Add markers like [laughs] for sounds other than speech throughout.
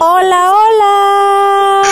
Hola, hola.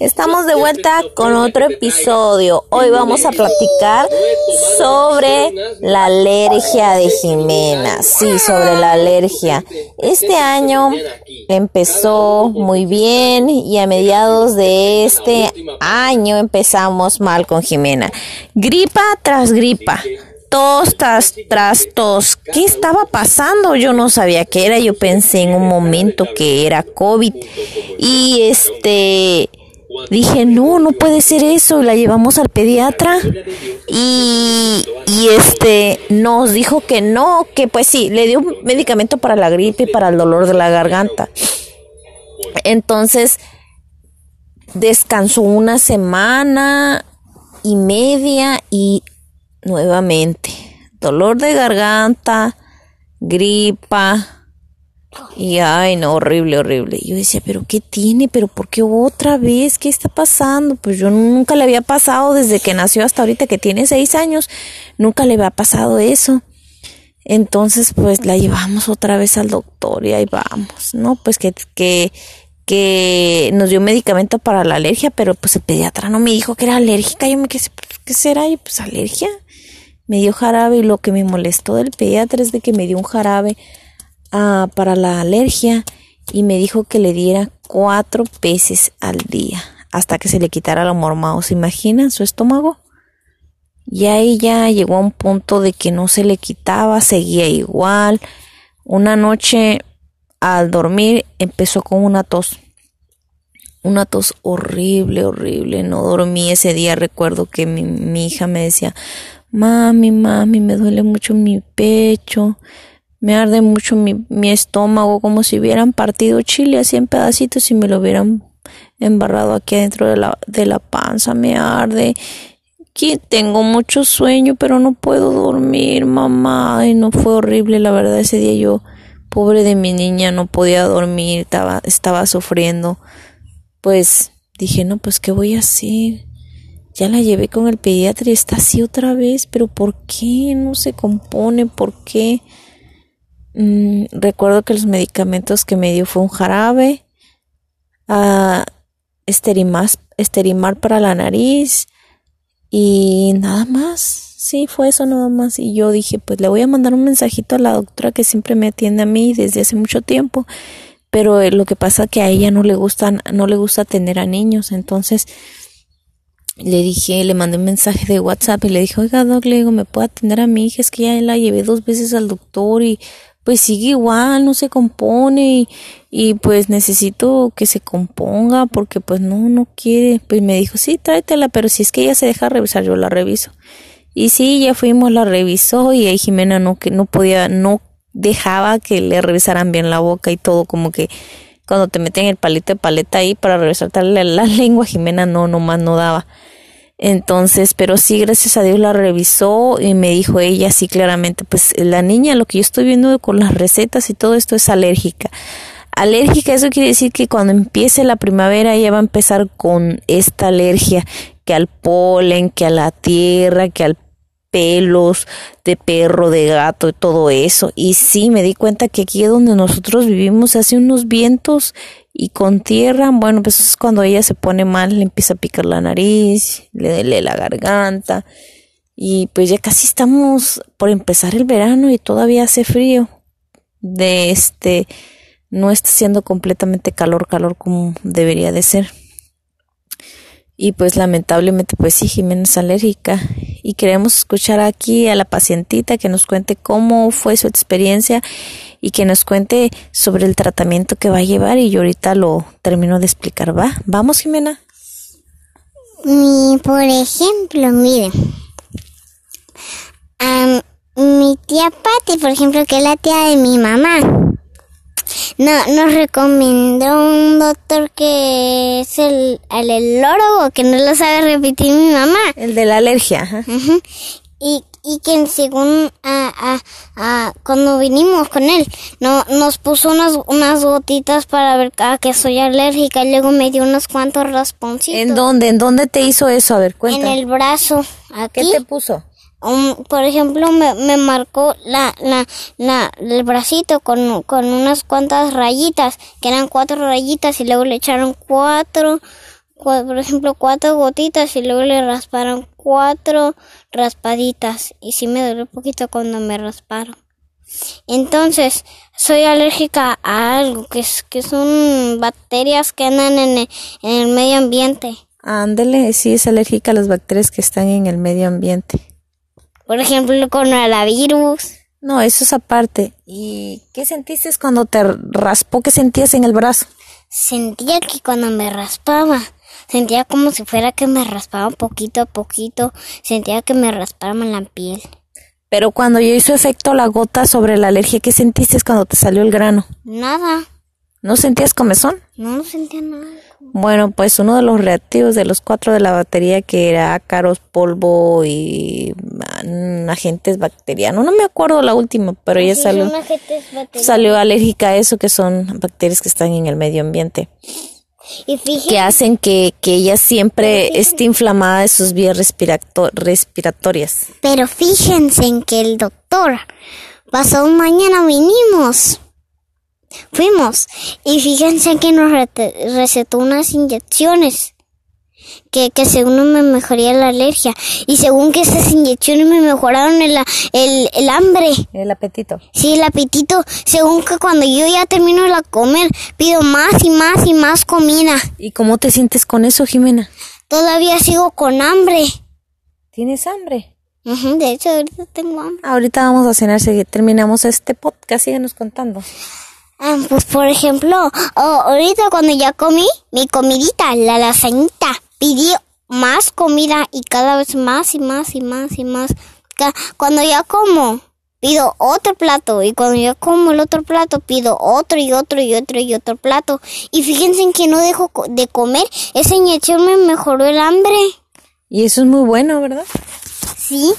Estamos de vuelta con otro episodio. Hoy vamos a platicar sobre la alergia de Jimena. Sí, sobre la alergia. Este año empezó muy bien y a mediados de este año empezamos mal con Jimena. Gripa tras gripa tos tras, tras tos. ¿Qué estaba pasando? Yo no sabía qué era. Yo pensé en un momento que era COVID. Y este dije, no, no puede ser eso. La llevamos al pediatra. Y, y este nos dijo que no, que pues sí, le dio un medicamento para la gripe y para el dolor de la garganta. Entonces, descansó una semana y media y nuevamente dolor de garganta, gripa, y ay, no, horrible, horrible. yo decía, pero ¿qué tiene? ¿Pero por qué otra vez? ¿Qué está pasando? Pues yo nunca le había pasado desde que nació hasta ahorita que tiene seis años. Nunca le había pasado eso. Entonces, pues la llevamos otra vez al doctor y ahí vamos, ¿no? Pues que, que, que nos dio medicamento para la alergia, pero pues el pediatra no me dijo que era alérgica. Yo me quedé, ¿qué será? Y pues alergia. Me dio jarabe y lo que me molestó del pediatra es de que me dio un jarabe Ah, para la alergia y me dijo que le diera cuatro veces al día hasta que se le quitara la mormao. ¿Se imaginan su estómago? Y ahí ya llegó a un punto de que no se le quitaba, seguía igual. Una noche al dormir empezó con una tos. Una tos horrible, horrible. No dormí ese día. Recuerdo que mi, mi hija me decía, mami, mami, me duele mucho mi pecho me arde mucho mi, mi estómago como si hubieran partido chile así en pedacitos y me lo hubieran embarrado aquí adentro de la, de la panza. Me arde. Aquí tengo mucho sueño, pero no puedo dormir, mamá. Y no fue horrible, la verdad, ese día yo, pobre de mi niña, no podía dormir, estaba, estaba sufriendo. Pues dije, no, pues, ¿qué voy a hacer? Ya la llevé con el pediatra y está así otra vez, pero ¿por qué? No se compone, ¿por qué? Mm, recuerdo que los medicamentos que me dio fue un jarabe, uh, esterimar para la nariz y nada más. Sí, fue eso nada más. Y yo dije, pues le voy a mandar un mensajito a la doctora que siempre me atiende a mí desde hace mucho tiempo. Pero eh, lo que pasa que a ella no le gusta, no le gusta atender a niños. Entonces le dije, le mandé un mensaje de WhatsApp y le dije, oiga, Doc, le digo, ¿me puede atender a mi hija? Es que ya la llevé dos veces al doctor y pues sigue igual, no se compone y, pues necesito que se componga porque pues no, no quiere. Pues me dijo, sí, tráetela, pero si es que ella se deja revisar, yo la reviso. Y sí, ya fuimos, la revisó y ahí Jimena no, que no podía, no dejaba que le revisaran bien la boca y todo, como que cuando te meten el palito de paleta ahí para revisarte la, la [laughs] lengua, Jimena no, nomás no daba. Entonces, pero sí, gracias a Dios la revisó y me dijo ella sí claramente, pues la niña, lo que yo estoy viendo con las recetas y todo esto es alérgica. Alérgica, eso quiere decir que cuando empiece la primavera ella va a empezar con esta alergia, que al polen, que a la tierra, que al pelos de perro, de gato y todo eso. Y sí, me di cuenta que aquí donde nosotros vivimos hace unos vientos y con tierra, bueno, pues es cuando ella se pone mal, le empieza a picar la nariz, le duele la garganta. Y pues ya casi estamos por empezar el verano y todavía hace frío. De este, no está siendo completamente calor, calor como debería de ser. Y pues lamentablemente pues sí, Jimena es alérgica y queremos escuchar aquí a la pacientita que nos cuente cómo fue su experiencia y que nos cuente sobre el tratamiento que va a llevar y yo ahorita lo termino de explicar, ¿va? Vamos, Jimena. Mi, por ejemplo, miren, mi tía Patti, por ejemplo, que es la tía de mi mamá, no, nos recomendó un doctor que es el, el, que no lo sabe repetir mi mamá. El de la alergia. Y y que según a, a, cuando vinimos con él, no, nos puso unas, unas gotitas para ver a que soy alérgica y luego me dio unos cuantos rasponcitos. ¿En dónde? ¿En dónde te hizo eso? A ver, cuéntame. En el brazo. ¿Qué te puso? Por ejemplo, me, marcó la, la, la, el bracito con, con unas cuantas rayitas, que eran cuatro rayitas y luego le echaron cuatro, cua- por ejemplo, cuatro gotitas y luego le rasparon cuatro raspaditas. Y sí me dolió un poquito cuando me rasparon. Entonces, soy alérgica a algo que, es, que son bacterias que andan en el, en el medio ambiente. Ándele, sí es alérgica a las bacterias que están en el medio ambiente. Por ejemplo, el coronavirus. No, eso es aparte. ¿Y qué sentiste cuando te raspó? ¿Qué sentías en el brazo? Sentía que cuando me raspaba, sentía como si fuera que me raspaba poquito a poquito, sentía que me raspaban la piel. Pero cuando yo hizo efecto la gota sobre la alergia, ¿qué sentiste cuando te salió el grano? Nada, ¿No sentías comezón? no sentía nada. Bueno, pues uno de los reactivos de los cuatro de la batería que era ácaros, polvo y mm, agentes bacterianos. No me acuerdo la última, pero ya Sí, salió, salió alérgica a eso que son bacterias que están en el medio ambiente. Y que hacen que, que ella siempre esté inflamada de sus vías respirato- respiratorias. pero fíjense en que el doctor pasado mañana vinimos. Fuimos y fíjense que nos recetó unas inyecciones que, que según me mejoría la alergia y según que esas inyecciones me mejoraron el, el, el hambre. El apetito. Sí, el apetito, según que cuando yo ya termino de comer, pido más y más y más comida. ¿Y cómo te sientes con eso, Jimena? Todavía sigo con hambre. ¿Tienes hambre? De hecho, ahorita tengo hambre. Ahorita vamos a cenar, si terminamos este podcast, síguenos contando. Ah, pues por ejemplo, oh, ahorita cuando ya comí mi comidita, la lasañita, pedí más comida y cada vez más y más y más y más. Cuando ya como, pido otro plato y cuando ya como el otro plato, pido otro y otro y otro y otro plato. Y fíjense en que no dejo de comer, esa inyección me mejoró el hambre. Y eso es muy bueno, ¿verdad? Sí,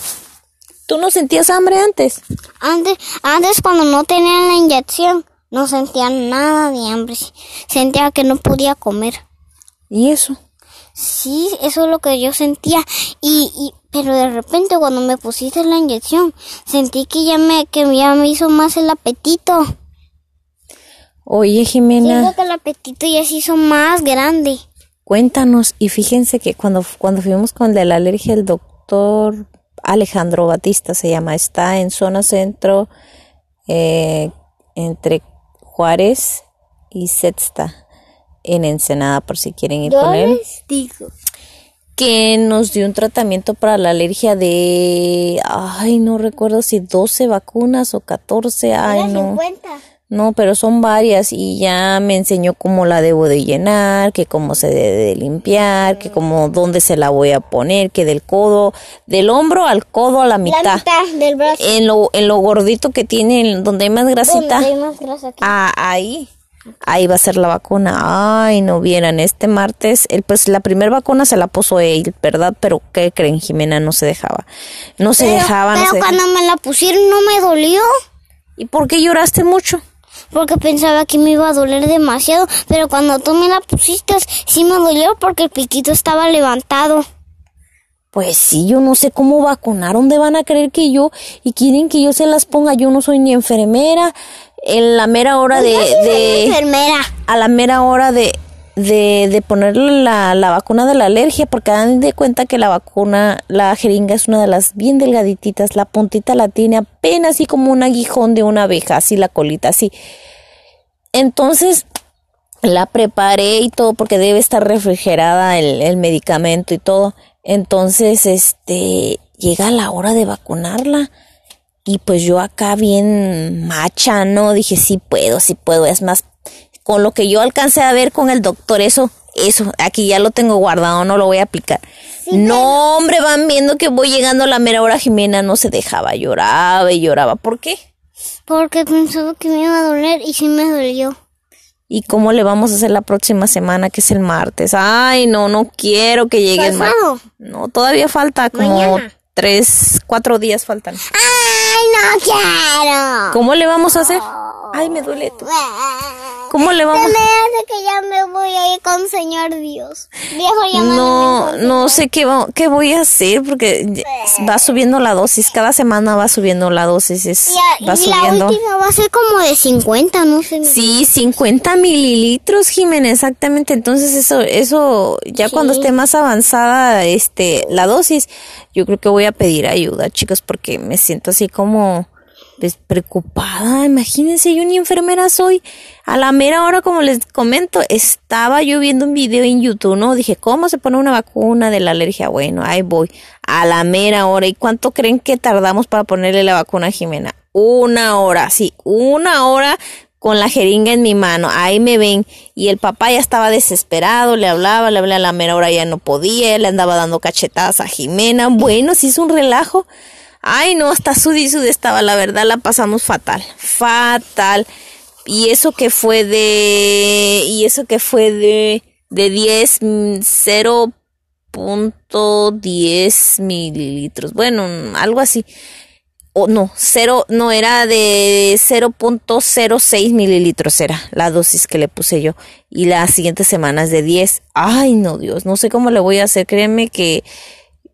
¿Tú no sentías hambre antes? antes, antes cuando no tenía la inyección, no sentía nada de hambre, sentía que no podía comer. ¿Y eso? Sí, eso es lo que yo sentía. Y, y, pero de repente cuando me pusiste la inyección, sentí que ya me, que ya me hizo más el apetito. Oye, Jimena, Siento que el apetito ya se hizo más grande. cuéntanos. Y fíjense que cuando, cuando fuimos con el de la alergia, el doctor Alejandro Batista se llama, está en zona centro, eh, entre Juárez y Sexta, en Ensenada, por si quieren ir con él. digo. que nos dio un tratamiento para la alergia de, ay, no recuerdo si 12 vacunas o 14, ay, no. No, pero son varias y ya me enseñó cómo la debo de llenar, que cómo se debe de limpiar, que cómo dónde se la voy a poner, que del codo, del hombro al codo a la La mitad. mitad del brazo. En lo, en lo gordito que tiene, en donde hay más grasita. Donde hay más grasa aquí. Ah, ahí. Ahí va a ser la vacuna. Ay, no vieran, este martes, el, pues la primera vacuna se la puso él, ¿verdad? Pero ¿qué creen? Jimena no se dejaba. No se pero dejaba, no pero dejaba. cuando me la pusieron no me dolió. ¿Y por qué lloraste mucho? Porque pensaba que me iba a doler demasiado. Pero cuando tú me la pusiste, sí me dolió porque el piquito estaba levantado. Pues sí, yo no sé cómo vacunar, ¿dónde van a creer que yo y quieren que yo se las ponga? Yo no soy ni enfermera, en la mera hora de, Yo sí soy de enfermera. a la mera hora de, de, de ponerle la, la vacuna de la alergia, porque dan de cuenta que la vacuna, la jeringa es una de las bien delgadititas, la puntita la tiene apenas así como un aguijón de una abeja, así la colita, así. Entonces, la preparé y todo porque debe estar refrigerada el, el medicamento y todo. Entonces, este, llega la hora de vacunarla. Y pues yo acá bien macha, ¿no? Dije, sí puedo, sí puedo. Es más, con lo que yo alcancé a ver con el doctor, eso, eso, aquí ya lo tengo guardado, no lo voy a aplicar. no, hombre, van viendo que voy llegando a la mera hora, Jimena no se dejaba, lloraba y lloraba. ¿Por qué? Porque pensaba que me iba a doler y sí me dolió. ¿Y cómo le vamos a hacer la próxima semana, que es el martes? Ay, no, no quiero que llegue el martes. No, todavía falta como Mañana. tres, cuatro días faltan. ¡Ay, no quiero! ¿Cómo le vamos a hacer? Ay, me duele tú. ¿Cómo le vamos? Se me hace que ya me voy a ir con Señor Dios. Viejo, No, no sé qué, va- qué voy a hacer porque ya- va subiendo la dosis. Cada semana va subiendo la dosis. Es, Y, va y la subiendo. última va a ser como de 50, no sé. Sí, 50 mililitros, Jimena, exactamente. Entonces eso, eso, ya cuando esté más avanzada, este, la dosis, yo creo que voy a pedir ayuda, chicos, porque me siento así como pues, preocupada. Imagínense, yo ni enfermera soy. A la mera hora, como les comento, estaba yo viendo un video en YouTube, ¿no? Dije, ¿cómo se pone una vacuna de la alergia? Bueno, ahí voy. A la mera hora. ¿Y cuánto creen que tardamos para ponerle la vacuna a Jimena? Una hora, sí, una hora con la jeringa en mi mano. Ahí me ven. Y el papá ya estaba desesperado, le hablaba, le hablaba a la mera hora, ya no podía, le andaba dando cachetadas a Jimena. Bueno, se hizo un relajo. Ay, no, hasta sudi estaba, la verdad, la pasamos fatal, fatal. Y eso que fue de, y eso que fue de, de 10, mm, 0.10 mililitros. Bueno, algo así o no, cero, no era de 0.06 mililitros era la dosis que le puse yo y las siguientes semanas de 10. Ay, no, Dios, no sé cómo le voy a hacer. Créeme que,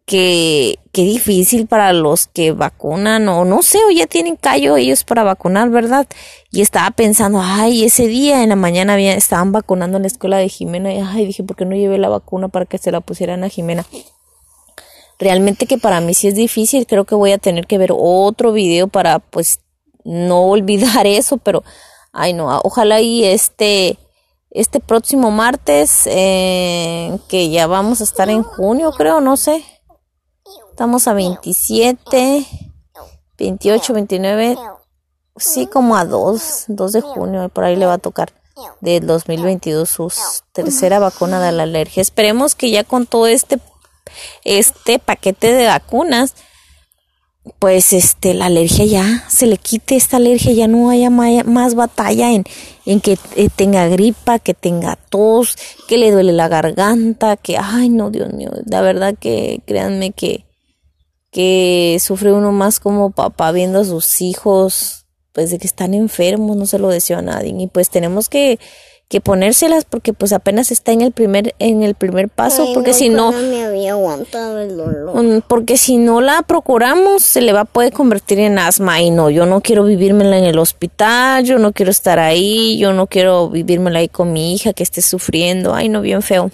que, que difícil para los que vacunan o no sé, o ya tienen callo ellos para vacunar, ¿verdad? Y estaba pensando, ay, ese día en la mañana había, estaban vacunando en la escuela de Jimena y ay, dije, ¿por qué no llevé la vacuna para que se la pusieran a Jimena? realmente que para mí sí es difícil, creo que voy a tener que ver otro video para pues no [laughs] olvidar eso, pero ay no, ojalá y este este próximo martes eh, que ya vamos a estar en junio, creo, no sé. Estamos a 27, 28, 29, sí como a 2, 2 de junio, por ahí le va a tocar del 2022 su tercera vacuna de la alergia. Esperemos que ya con todo este este paquete de vacunas, pues este la alergia ya se le quite esta alergia, ya no haya más batalla en, en que eh, tenga gripa, que tenga tos, que le duele la garganta, que ay no, Dios mío, la verdad que créanme que que sufre uno más como papá viendo a sus hijos pues de que están enfermos, no se lo deseo a nadie y pues tenemos que que ponérselas porque pues apenas está en el primer en el primer paso Ay, porque si no me había aguantado el dolor. Mm, Porque si no la procuramos, se le va a poder convertir en asma. Y no, yo no quiero vivírmela en el hospital, yo no quiero estar ahí, yo no quiero vivírmela ahí con mi hija que esté sufriendo. Ay, no, bien feo.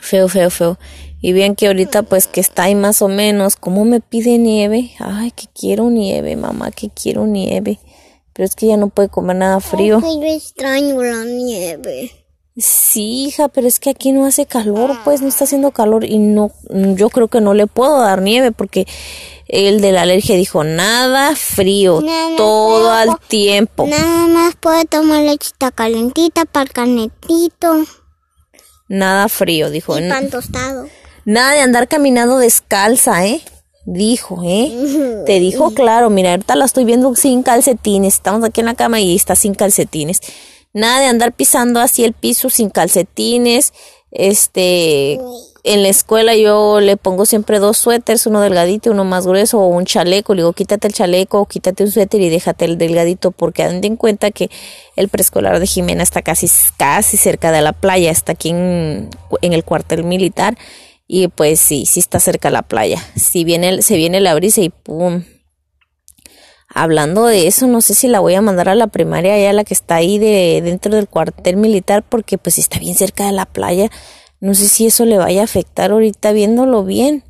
Feo, feo, feo. Y bien que ahorita pues que está ahí más o menos, ¿cómo me pide nieve? Ay, que quiero nieve, mamá, que quiero nieve. Pero es que ya no puede comer nada frío. Ay, yo extraño la nieve. Sí, hija, pero es que aquí no hace calor, pues no está haciendo calor y no, yo creo que no le puedo dar nieve porque el de la alergia dijo nada frío Nada todo al tiempo. Nada más puede tomar lechita calentita para el canetito Nada frío, dijo. y pan tostado. Nada de andar caminando descalza, ¿eh? Dijo, ¿eh? Te dijo claro, mira, ahorita la estoy viendo sin calcetines. Estamos aquí en la cama y está sin calcetines. Nada de andar pisando así el piso sin calcetines. Este, en la escuela yo le pongo siempre dos suéteres, uno delgadito y uno más grueso, o un chaleco. Le digo, quítate el chaleco, quítate un suéter y déjate el delgadito, porque anden en cuenta que el preescolar de Jimena está casi, casi cerca de la playa, está aquí en, el cuartel militar. Y pues sí, sí está cerca la playa. Si viene, se viene la brisa y pum. Hablando de eso, no sé si la voy a mandar a la primaria, allá la que está ahí de dentro del cuartel militar, porque pues está bien cerca de la playa, no sé si eso le vaya a afectar ahorita viéndolo bien.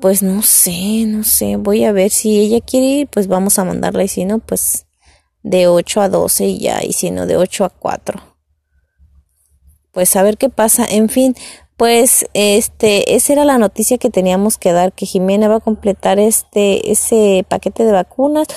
Pues no sé, no sé, voy a ver si ella quiere ir, pues vamos a mandarla. Y si no, pues de 8 a 12 y ya, y si no, de 8 a 4 pues a ver qué pasa. En fin, pues este, esa era la noticia que teníamos que dar, que Jimena va a completar este, ese paquete de vacunas.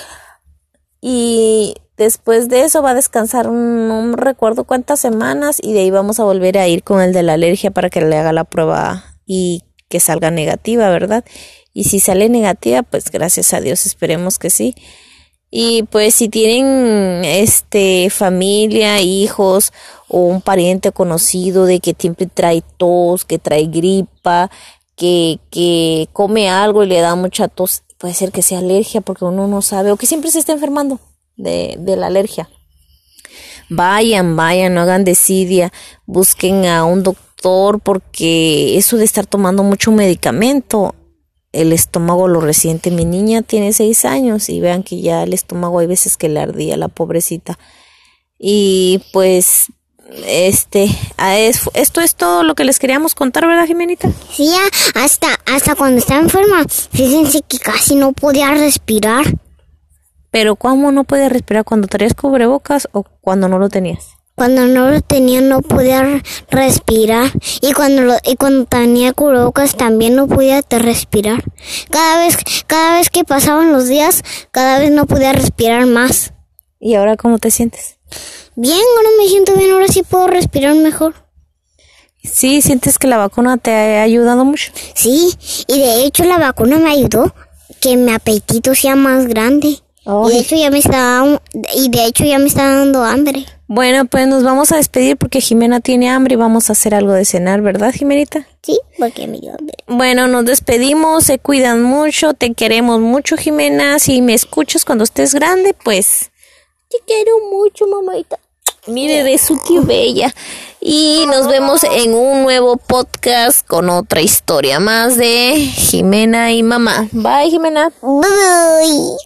Y después de eso va a descansar un, no recuerdo cuántas semanas y de ahí vamos a volver a ir con el de la alergia para que le haga la prueba y que salga negativa, ¿verdad? Y si sale negativa, pues gracias a Dios, esperemos que sí. Y pues si tienen este familia, hijos o un pariente conocido de que siempre trae tos, que trae gripa, que, que come algo y le da mucha tos, puede ser que sea alergia porque uno no sabe o que siempre se está enfermando de, de la alergia. vayan, vayan, no hagan desidia, busquen a un doctor porque eso de estar tomando mucho medicamento, el estómago lo resiente. Mi niña tiene seis años y vean que ya el estómago hay veces que le ardía la pobrecita. Y pues este, esto es todo lo que les queríamos contar, ¿verdad, Jimenita? Sí, hasta, hasta cuando estaba enferma, fíjense que casi no podía respirar. Pero ¿cómo no podía respirar cuando tenías cubrebocas o cuando no lo tenías? Cuando no lo tenía no podía respirar y cuando lo, y cuando tenía cubrebocas también no podía respirar. Cada vez cada vez que pasaban los días, cada vez no podía respirar más. ¿Y ahora cómo te sientes? Bien, ahora me siento bien, ahora sí puedo respirar mejor. Sí, ¿sientes que la vacuna te ha ayudado mucho? Sí, y de hecho la vacuna me ayudó que mi apetito sea más grande. Y de hecho ya me está y de hecho ya me está dando hambre. Bueno, pues nos vamos a despedir porque Jimena tiene hambre y vamos a hacer algo de cenar, ¿verdad, Jimenita? Sí, porque me dio hambre. Bueno, nos despedimos, se cuidan mucho, te queremos mucho, Jimena. Si me escuchas cuando estés grande, pues te quiero mucho, mamita. Mire de su bella. Y nos vemos en un nuevo podcast con otra historia más de Jimena y mamá. Bye, Jimena. Bye.